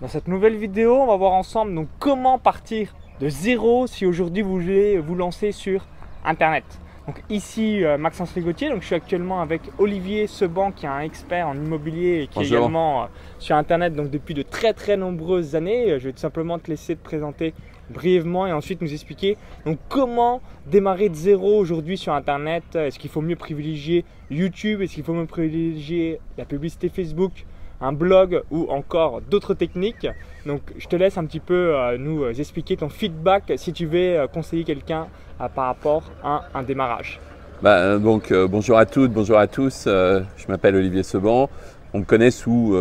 Dans cette nouvelle vidéo, on va voir ensemble donc comment partir de zéro si aujourd'hui vous voulez vous lancer sur Internet. Donc ici euh, Maxence Rigotier, donc je suis actuellement avec Olivier Seban qui est un expert en immobilier et qui est également euh, sur Internet donc depuis de très très nombreuses années. Je vais tout simplement te laisser te présenter brièvement et ensuite nous expliquer donc comment démarrer de zéro aujourd'hui sur Internet. Est-ce qu'il faut mieux privilégier YouTube? Est-ce qu'il faut mieux privilégier la publicité Facebook? Un blog ou encore d'autres techniques. Donc je te laisse un petit peu euh, nous euh, expliquer ton feedback si tu veux euh, conseiller quelqu'un par rapport à un démarrage. Bah, bonjour à toutes, bonjour à tous. je m'appelle Olivier Seban. On me connaît sous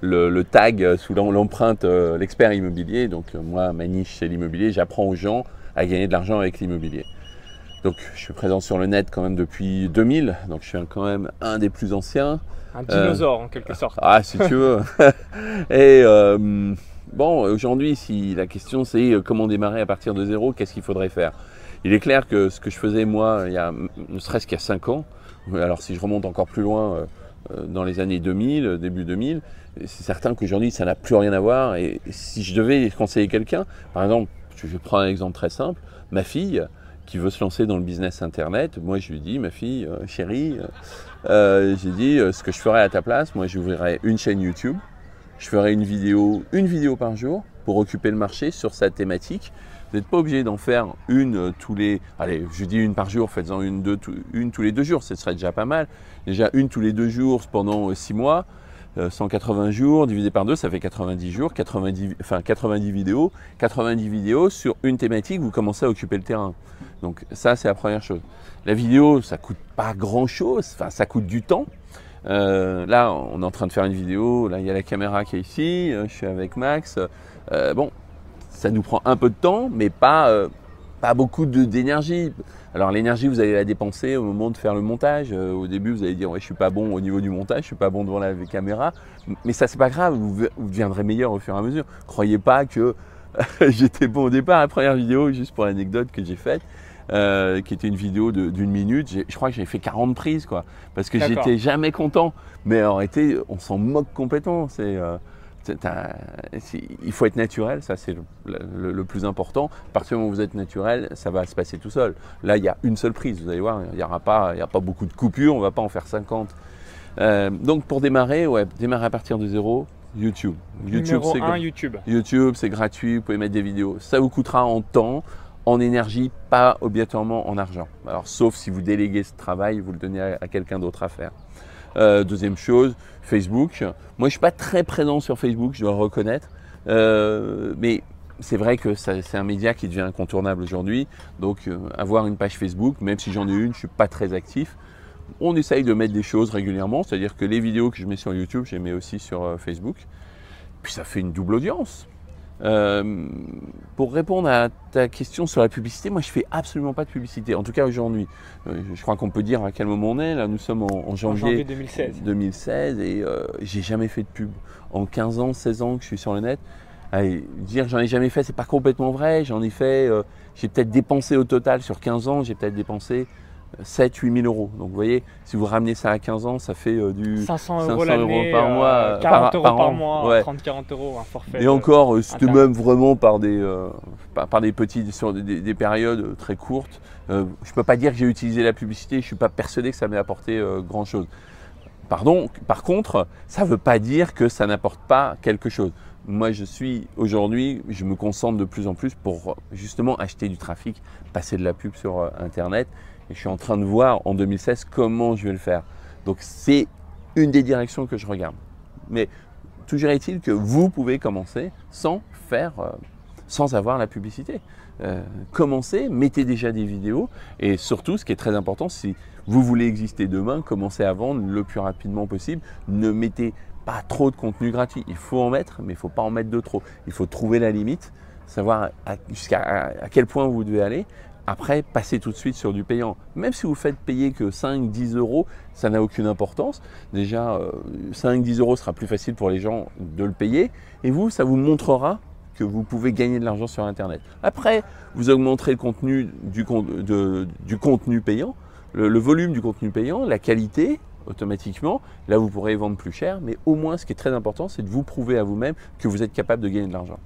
le, tag, sous l'empreinte l'expert immobilier. Donc moi, ma niche c'est l'immobilier. J'apprends aux gens à gagner de l'argent avec l'immobilier. Donc je suis présent sur le net quand même depuis 2000, donc je suis quand même un des plus anciens. Un dinosaure en quelque sorte. Ah si tu veux. Et euh, bon, aujourd'hui, si la question c'est euh, comment démarrer à partir de zéro, qu'est-ce qu'il faudrait faire? Il est clair que ce que je faisais moi, il y a, ne serait-ce qu'il y a 5 ans, alors si je remonte encore plus loin, euh, dans les années 2000, début 2000, c'est certain qu'aujourd'hui ça n'a plus rien à voir. Et si je devais conseiller quelqu'un, par exemple, je vais prendre un exemple très simple, ma fille, qui veut se lancer dans le business internet, moi je lui dis, ma fille, euh, chérie, euh, euh, j'ai dit, ce que je ferais à ta place, moi j'ouvrirais une chaîne YouTube, je ferais une vidéo, une vidéo par jour pour occuper le marché sur sa thématique. Vous n'êtes pas obligé d'en faire une tous les, allez, je dis une par jour, faites-en une, deux, une tous les deux jours, ce serait déjà pas mal. Déjà une tous les deux jours pendant six mois. 180 jours divisé par deux, ça fait 90 jours, 90, enfin 90 vidéos. 90 vidéos sur une thématique, vous commencez à occuper le terrain. Donc ça, c'est la première chose. La vidéo, ça coûte pas grand-chose, ça coûte du temps. Euh, là, on est en train de faire une vidéo, là il y a la caméra qui est ici, euh, je suis avec Max. Euh, bon, ça nous prend un peu de temps, mais pas beaucoup d'énergie. Alors l'énergie, vous allez la dépenser au moment de faire le montage. au début, vous allez dire, ouais, je suis pas bon au niveau du montage, je suis pas bon devant la caméra. Mais ça, c'est pas grave, vous, vous deviendrez meilleur au fur et à mesure. Croyez pas que j'étais bon au départ. La première vidéo, juste pour l'anecdote que j'ai faite, euh, qui était une vidéo d'une minute. Je crois que j'ai fait 40 prises, quoi, parce que j'étais jamais content. Mais en réalité, on s'en moque complètement. C'est, euh, il faut être naturel, ça c'est le, plus important. À partir du moment où vous êtes naturel, ça va se passer tout seul. Là, il y a une seule prise, vous allez voir, il n'y aura pas, il a pas beaucoup de coupures, on ne va pas en faire 50. Euh, donc pour démarrer, ouais, démarrer à partir de zéro, YouTube. YouTube, c'est YouTube. YouTube, c'est gratuit, vous pouvez mettre des vidéos. Ça vous coûtera en temps, en énergie, pas obligatoirement en argent. Alors, sauf si vous déléguez ce travail, vous le donnez à, quelqu'un d'autre à faire. Euh, deuxième chose, Facebook. Moi, je suis pas très présent sur Facebook, je dois le reconnaître. Euh, mais c'est vrai que c'est un média qui devient incontournable aujourd'hui. Donc, euh, avoir une page Facebook, même si j'en ai une, je suis pas très actif. On essaye de mettre des choses régulièrement, c'est-à-dire que les vidéos que je mets sur YouTube, je les mets aussi sur Facebook. Puis ça fait une double audience. Euh, pour répondre à ta question sur la publicité, moi je fais absolument pas de publicité, en tout cas aujourd'hui. Euh, je crois qu'on peut dire à quel moment on est. Là, nous sommes en, janvier, 2016. 2016 et euh, j'ai jamais fait de pub. En 15 ans, 16 ans que je suis sur le net, Allez, dire j'en ai jamais fait, c'est pas complètement vrai. J'en ai fait, j'ai peut-être dépensé au total sur 15 ans, j'ai peut-être dépensé 7 8 000 euros. Donc vous voyez, si vous ramenez ça à 15 ans, ça fait euh, du 500 euros, par mois, 40 euh, euros par, mois, 30-40 euros un forfait. Et encore, euh, c'était même vraiment par des, par, des petits, sur des, périodes très courtes. je ne peux pas dire que j'ai utilisé la publicité, je ne suis pas persuadé que ça m'ait apporté grand chose. Pardon, par contre, ça ne veut pas dire que ça n'apporte pas quelque chose. Moi, je suis aujourd'hui, je me concentre de plus en plus pour justement acheter du trafic, passer de la pub sur Internet je suis en train de voir en 2016 comment je vais le faire. Donc c'est une des directions que je regarde. Mais toujours est-il que vous pouvez commencer sans faire, euh, sans avoir la publicité. Euh, commencez, mettez déjà des vidéos et surtout, ce qui est très important, si vous voulez exister demain, commencez à vendre le plus rapidement possible. Ne mettez pas trop de contenu gratuit. Il faut en mettre, mais il ne faut pas en mettre de trop. Il faut trouver la limite, savoir jusqu'à quel point vous devez aller après, passez tout de suite sur du payant. Même si vous faites payer que 5-10 euros, ça n'a aucune importance. Déjà, 5-10 euh, euros sera plus facile pour les gens de le payer. Et vous, ça vous montrera que vous pouvez gagner de l'argent sur Internet. Après, vous augmenterez le contenu du, contenu payant, le, volume du contenu payant, la qualité, automatiquement. Là, vous pourrez vendre plus cher, mais au moins, ce qui est très important, c'est de vous prouver à vous-même que vous êtes capable de gagner de l'argent.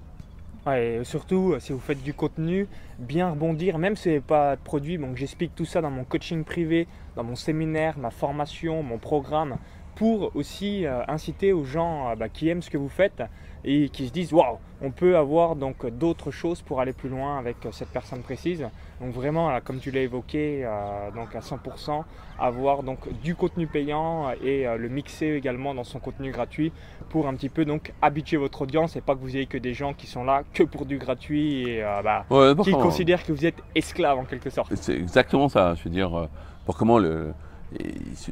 Et surtout, si vous faites du contenu, bien rebondir, même si vous n'avez pas de produit. Donc, j'explique tout ça dans mon coaching privé, dans mon séminaire, ma formation, mon programme, pour aussi euh, inciter aux gens euh, bah, qui aiment ce que vous faites et qui se disent waouh, on peut avoir donc d'autres choses pour aller plus loin avec cette personne précise. Donc vraiment, comme tu l'as évoqué, euh, donc à 100%, avoir donc du contenu payant et euh, le mixer également dans son contenu gratuit pour un petit peu donc habituer votre audience et pas que vous ayez que des gens qui sont là que pour du gratuit et euh, bah, qui considèrent que vous êtes esclave en quelque sorte. C'est exactement ça. Je veux dire, pour comment le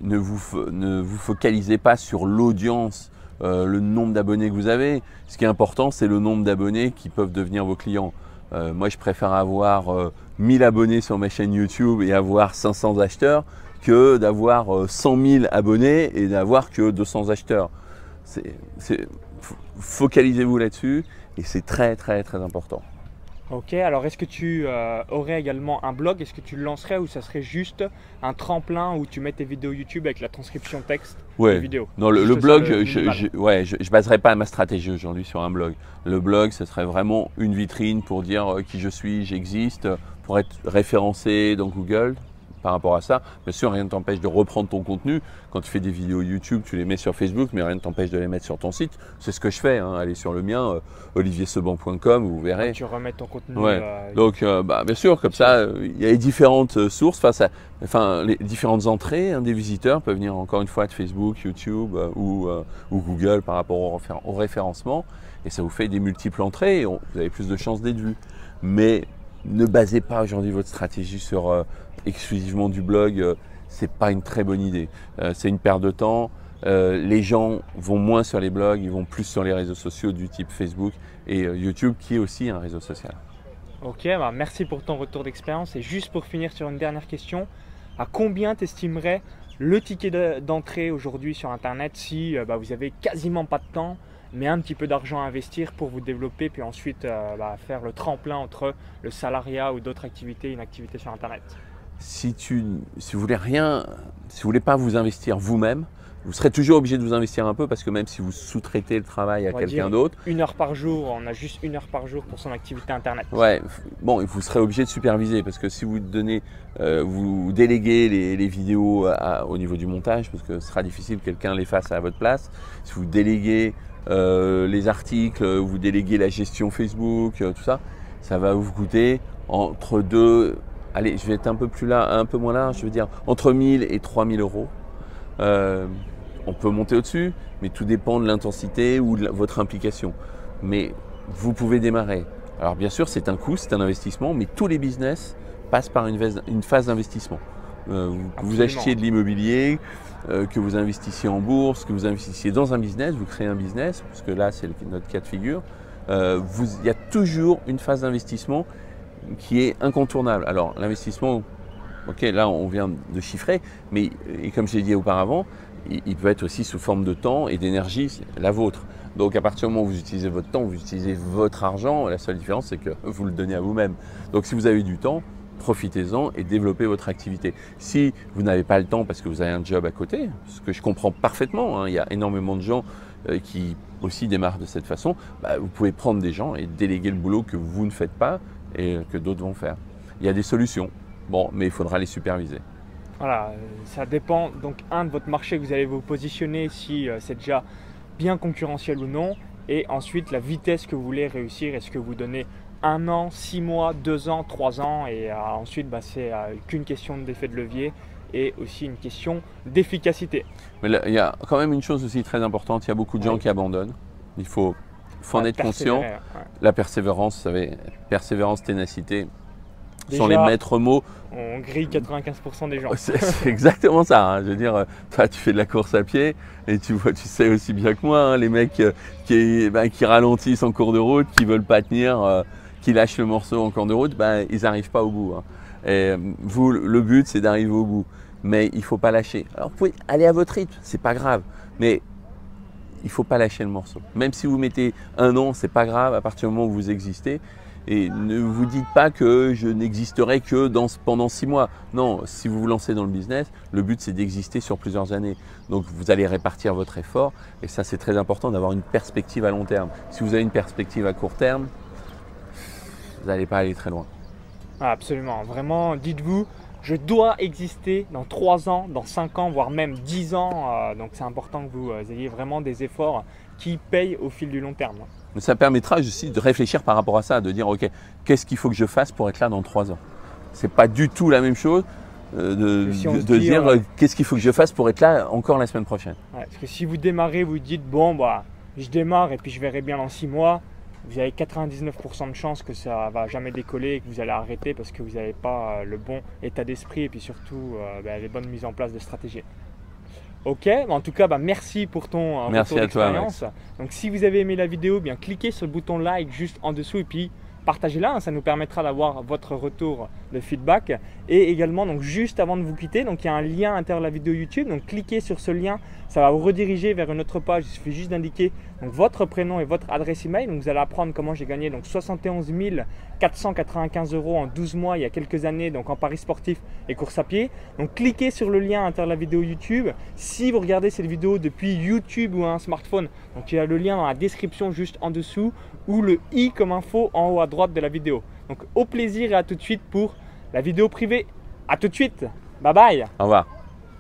ne vous, ne vous focalisez pas sur l'audience euh, le nombre d'abonnés que vous avez. Ce qui est important, c'est le nombre d'abonnés qui peuvent devenir vos clients. Euh, moi, je préfère avoir 1000 euh, abonnés sur ma chaîne YouTube et avoir 500 acheteurs que d'avoir 100 000 abonnés et d'avoir que 200 acheteurs. Focalisez-vous là-dessus et c'est très très très important. Ok, alors est-ce que tu euh, aurais également un blog? Est-ce que tu le lancerais ou ça serait juste un tremplin où tu mets tes vidéos YouTube avec la transcription texte ouais. des vidéos? Non, le, blog, je, ne ouais, je, baserai pas ma stratégie aujourd'hui sur un blog. Le blog, ce serait vraiment une vitrine pour dire euh, qui je suis, j'existe, pour être référencé dans Google, par rapport à ça. Bien sûr, rien ne t'empêche de reprendre ton contenu. Quand tu fais des vidéos YouTube, tu les mets sur Facebook, mais rien ne t'empêche de les mettre sur ton site. C'est ce que je fais. Hein. Allez sur le mien, euh, olivierseban.com, vous verrez. Ah, tu remets ton contenu. Euh, Donc, euh, bah, bien sûr, comme ça, il y a les différentes sources face à, enfin, les différentes entrées hein, des visiteurs peuvent venir encore une fois de Facebook, YouTube ou, Google par rapport au, au, référencement. Et ça vous fait des multiples entrées et vous avez plus de chances d'être vu. Mais ne basez pas aujourd'hui votre stratégie sur exclusivement du blog, euh, c'est pas une très bonne idée. Euh, c'est une perte de temps. Euh, les gens vont moins sur les blogs, ils vont plus sur les réseaux sociaux du type Facebook et YouTube, qui est aussi un réseau social. Ok, bah merci pour ton retour d'expérience. Et juste pour finir sur une dernière question, à combien t'estimerais le ticket d'entrée aujourd'hui sur Internet si bah, vous avez quasiment pas de temps, mais un petit peu d'argent à investir pour vous développer, puis ensuite bah, faire le tremplin entre le salariat ou d'autres activités, une activité sur Internet si, tu, si vous voulez rien, si vous voulez pas vous investir vous-même, vous serez toujours obligé de vous investir un peu parce que même si vous sous-traitez le travail à quelqu'un d'autre. Une heure par jour, on a juste une heure par jour pour son activité internet. Ouais, bon, vous serez obligé de superviser parce que si vous donnez, euh, vous déléguez les, vidéos au niveau du montage, parce que ce sera difficile que quelqu'un les fasse à votre place, si vous déléguez euh, les articles, vous déléguez la gestion Facebook, euh, tout ça, ça va vous coûter entre deux allez, je vais être un peu plus là, un peu moins là, je veux dire entre 1000 et 3000 euros. Euh, on peut monter au-dessus, mais tout dépend de l'intensité ou de votre implication. Mais vous pouvez démarrer. Alors bien sûr, c'est un coût, c'est un investissement, mais tous les business passent par une, phase d'investissement. Euh, vous, achetiez de l'immobilier, euh, que vous investissiez en bourse, que vous investissiez dans un business, vous créez un business, parce que là c'est notre cas de figure. il y a toujours une phase d'investissement qui est incontournable. Alors l'investissement, ok, là on vient de chiffrer, mais et comme je l'ai dit auparavant, il, peut être aussi sous forme de temps et d'énergie, la vôtre. Donc à partir du moment où vous utilisez votre temps, vous utilisez votre argent, la seule différence c'est que vous le donnez à vous-même. Donc si vous avez du temps, profitez-en et développez votre activité. Si vous n'avez pas le temps parce que vous avez un job à côté, ce que je comprends parfaitement, hein, il y a énormément de gens euh, qui aussi démarrent de cette façon, bah, vous pouvez prendre des gens et déléguer le boulot que vous ne faites pas et que d'autres vont faire. Il y a des solutions, bon, mais il faudra les superviser. Voilà, euh, ça dépend donc un de votre marché que vous allez vous positionner si euh, c'est déjà bien concurrentiel ou non, et ensuite la vitesse que vous voulez réussir. Est-ce que vous donnez un an, six mois, deux ans, trois ans, et euh, ensuite bah, c'est qu'une question d'effet de levier et aussi une question d'efficacité. Mais il y a quand même une chose aussi très importante, il y a beaucoup de gens qui abandonnent. Il faut faut en être conscient. La persévérance, vous savez, persévérance, ténacité sont les maîtres mots. On grille 95% des gens. C'est exactement ça. Hein. Je veux dire, toi, tu fais de la course à pied et tu vois, tu sais aussi bien que moi, hein, les mecs euh, qui, ben, qui, ralentissent en cours de route, qui veulent pas tenir, euh, qui lâchent le morceau en cours de route, ben, ils n'arrivent pas au bout. Hein. Et euh, vous, le but, c'est d'arriver au bout. Mais il faut pas lâcher. Alors, vous pouvez aller à votre rythme, c'est pas grave. Mais il ne faut pas lâcher le morceau. Même si vous mettez un an, c'est pas grave, à partir du moment où vous existez, Et ne vous dites pas que je n'existerai que pendant six mois. Non, si vous vous lancez dans le business, le but c'est d'exister sur plusieurs années. Donc vous allez répartir votre effort et ça c'est très important d'avoir une perspective à long terme. Si vous avez une perspective à court terme, vous n'allez pas aller très loin. Ah, absolument, vraiment, dites-vous, je dois exister dans 3 ans, dans 5 ans, voire même 10 ans. Euh, donc c'est important que vous euh, ayez vraiment des efforts qui payent au fil du long terme. Mais ça permettra aussi de réfléchir par rapport à ça, de dire ok, qu'est-ce qu'il faut que je fasse pour être là dans 3 ans? C'est pas du tout la même chose euh, de, dire qu'est-ce qu'il faut que je fasse pour être là encore la semaine prochaine? parce que si vous démarrez, vous dites bon bah je démarre et puis je verrai bien dans 6 mois, vous avez 99% de chances que ça va jamais décoller et que vous allez arrêter parce que vous n'avez pas euh, le bon état d'esprit et puis surtout euh, bah, les bonnes mises en place de stratégie. Ok, en tout cas, bah, merci pour ton euh, merci à toi, Donc si vous avez aimé la vidéo, bien cliquez sur le bouton like juste en dessous et puis partagez-la, hein, ça nous permettra d'avoir votre retour de feedback. Et également, donc juste avant de vous quitter, donc il y a un lien à l'intérieur de la vidéo YouTube. Donc cliquez sur ce lien, ça va vous rediriger vers une autre page. Il suffit juste d'indiquer votre prénom et votre adresse email. Donc vous allez apprendre comment j'ai gagné donc 71 495 euros en 12 mois il y a quelques années, donc en paris sportif et course à pied. Donc cliquez sur le lien à l'intérieur de la vidéo YouTube. Si vous regardez cette vidéo depuis YouTube ou un smartphone, donc il y a le lien dans la description juste en dessous ou le i comme info en haut à droite de la vidéo. Donc au plaisir et à tout de suite pour la vidéo privée. A tout de suite. Bye bye. Au revoir.